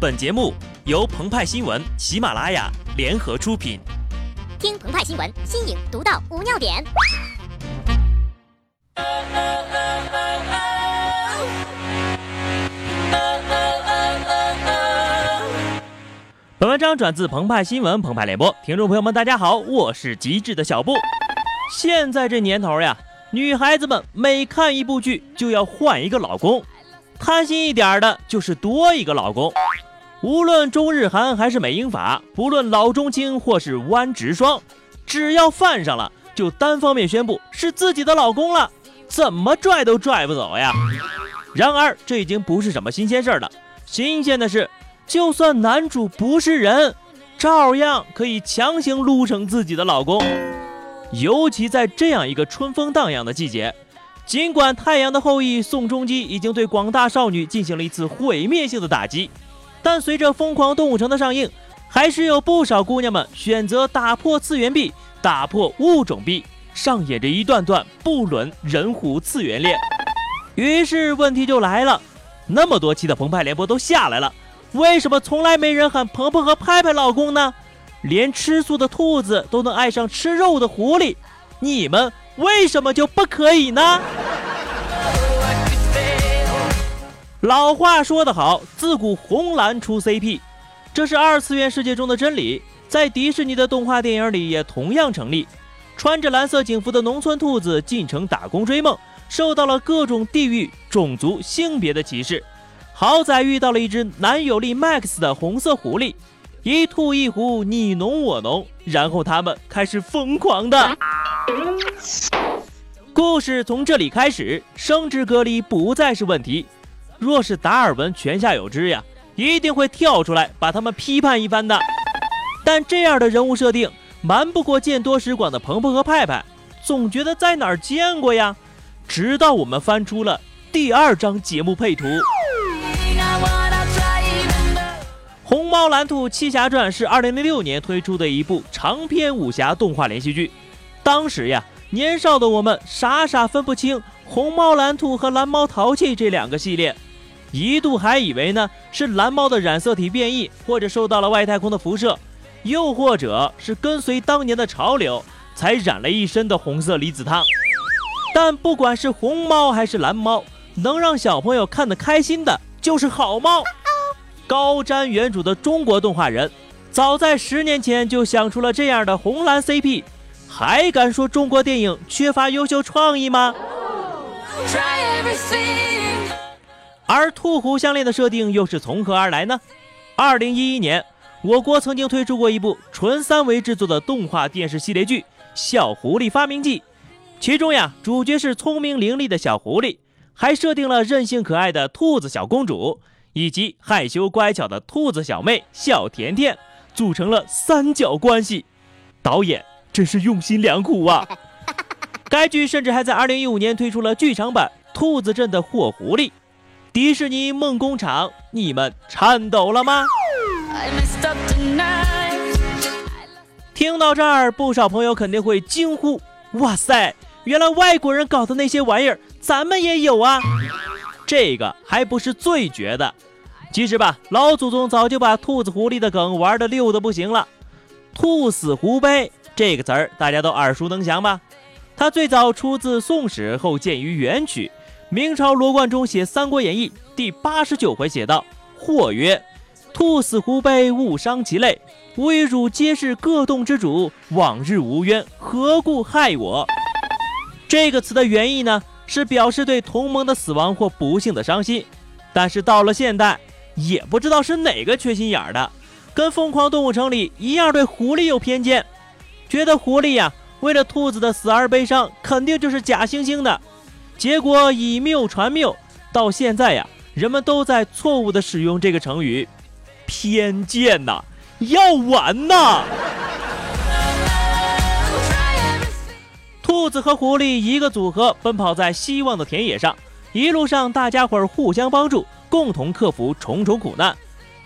本节目由澎湃新闻、喜马拉雅联合出品。听澎湃新闻，新颖独到，无尿点。本文章转自澎湃新闻澎湃联播，听众朋友们，大家好，我是机智的小布。现在这年头呀，女孩子们每看一部剧就要换一个老公，贪心一点的就是多一个老公。无论中日韩还是美英法，不论老中青或是弯直双，只要犯上了，就单方面宣布是自己的老公了，怎么拽都拽不走呀。然而这已经不是什么新鲜事儿了，新鲜的是，就算男主不是人，照样可以强行撸成自己的老公。尤其在这样一个春风荡漾的季节，尽管《太阳的后裔》宋仲基已经对广大少女进行了一次毁灭性的打击。但随着《疯狂动物城》的上映，还是有不少姑娘们选择打破次元壁，打破物种壁，上演着一段段不伦人狐次元恋。于是问题就来了，那么多期的澎湃联播都下来了，为什么从来没人喊鹏鹏和拍拍老公呢？连吃素的兔子都能爱上吃肉的狐狸，你们为什么就不可以呢？老话说得好，自古红蓝出 CP，这是二次元世界中的真理，在迪士尼的动画电影里也同样成立。穿着蓝色警服的农村兔子进城打工追梦，受到了各种地域、种族、性别的歧视。好在遇到了一只男友力 MAX 的红色狐狸，一兔一狐你侬我侬，然后他们开始疯狂的。故事从这里开始，生殖隔离不再是问题。若是达尔文泉下有知呀，一定会跳出来把他们批判一番的。但这样的人物设定，瞒不过见多识广的鹏鹏和派派，总觉得在哪儿见过呀。直到我们翻出了第二张节目配图，《红猫蓝兔七侠传》是2006年推出的一部长篇武侠动画连续剧。当时呀，年少的我们傻傻分不清红猫蓝兔和蓝猫淘气这两个系列。一度还以为呢是蓝猫的染色体变异，或者受到了外太空的辐射，又或者是跟随当年的潮流才染了一身的红色离子烫。但不管是红猫还是蓝猫，能让小朋友看得开心的就是好猫。高瞻远瞩的中国动画人，早在十年前就想出了这样的红蓝 CP，还敢说中国电影缺乏优秀创意吗？而兔狐项链的设定又是从何而来呢？二零一一年，我国曾经推出过一部纯三维制作的动画电视系列剧《小狐狸发明记》，其中呀，主角是聪明伶俐的小狐狸，还设定了任性可爱的兔子小公主，以及害羞乖巧的兔子小妹小甜甜，组成了三角关系。导演真是用心良苦啊！该剧甚至还在二零一五年推出了剧场版《兔子镇的火狐狸》。迪士尼梦工厂，你们颤抖了吗？听到这儿，不少朋友肯定会惊呼：“哇塞，原来外国人搞的那些玩意儿，咱们也有啊！”这个还不是最绝的，其实吧，老祖宗早就把兔子狐狸的梗玩的溜的不行了。兔死狐悲这个词儿，大家都耳熟能详吧？它最早出自《宋史》，后见于元曲。明朝罗贯中写《三国演义》第八十九回写道：“或曰：兔死狐悲，勿伤其类。吾与汝皆是各洞之主，往日无冤，何故害我？”这个词的原意呢，是表示对同盟的死亡或不幸的伤心。但是到了现代，也不知道是哪个缺心眼的，跟《疯狂动物城》里一样对狐狸有偏见，觉得狐狸呀为了兔子的死而悲伤，肯定就是假惺惺的。结果以谬传谬，到现在呀，人们都在错误的使用这个成语，偏见呐，要完呐！兔子和狐狸一个组合，奔跑在希望的田野上，一路上大家伙儿互相帮助，共同克服重重苦难，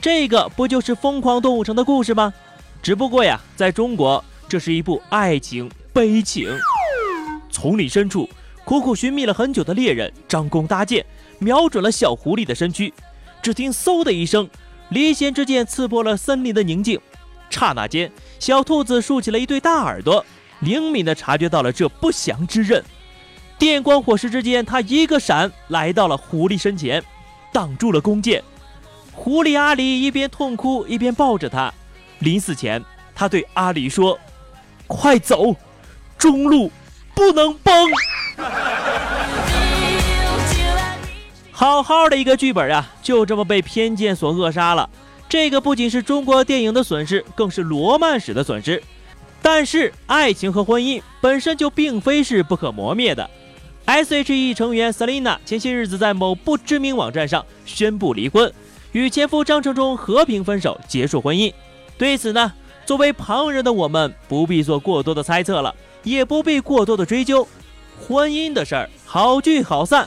这个不就是《疯狂动物城》的故事吗？只不过呀，在中国，这是一部爱情悲情，丛林深处。苦苦寻觅了很久的猎人张弓搭箭，瞄准了小狐狸的身躯。只听“嗖”的一声，离弦之箭刺破了森林的宁静。刹那间，小兔子竖起了一对大耳朵，灵敏地察觉到了这不祥之刃。电光火石之间，他一个闪来到了狐狸身前，挡住了弓箭。狐狸阿狸一边痛哭一边抱着他，临死前，他对阿狸说：“快走，中路不能崩。”好好的一个剧本呀，就这么被偏见所扼杀了。这个不仅是中国电影的损失，更是罗曼史的损失。但是，爱情和婚姻本身就并非是不可磨灭的。S.H.E 成员 Selina 前些日子在某不知名网站上宣布离婚，与前夫张承忠和平分手，结束婚姻。对此呢，作为旁人的我们不必做过多的猜测了，也不必过多的追究。婚姻的事儿，好聚好散。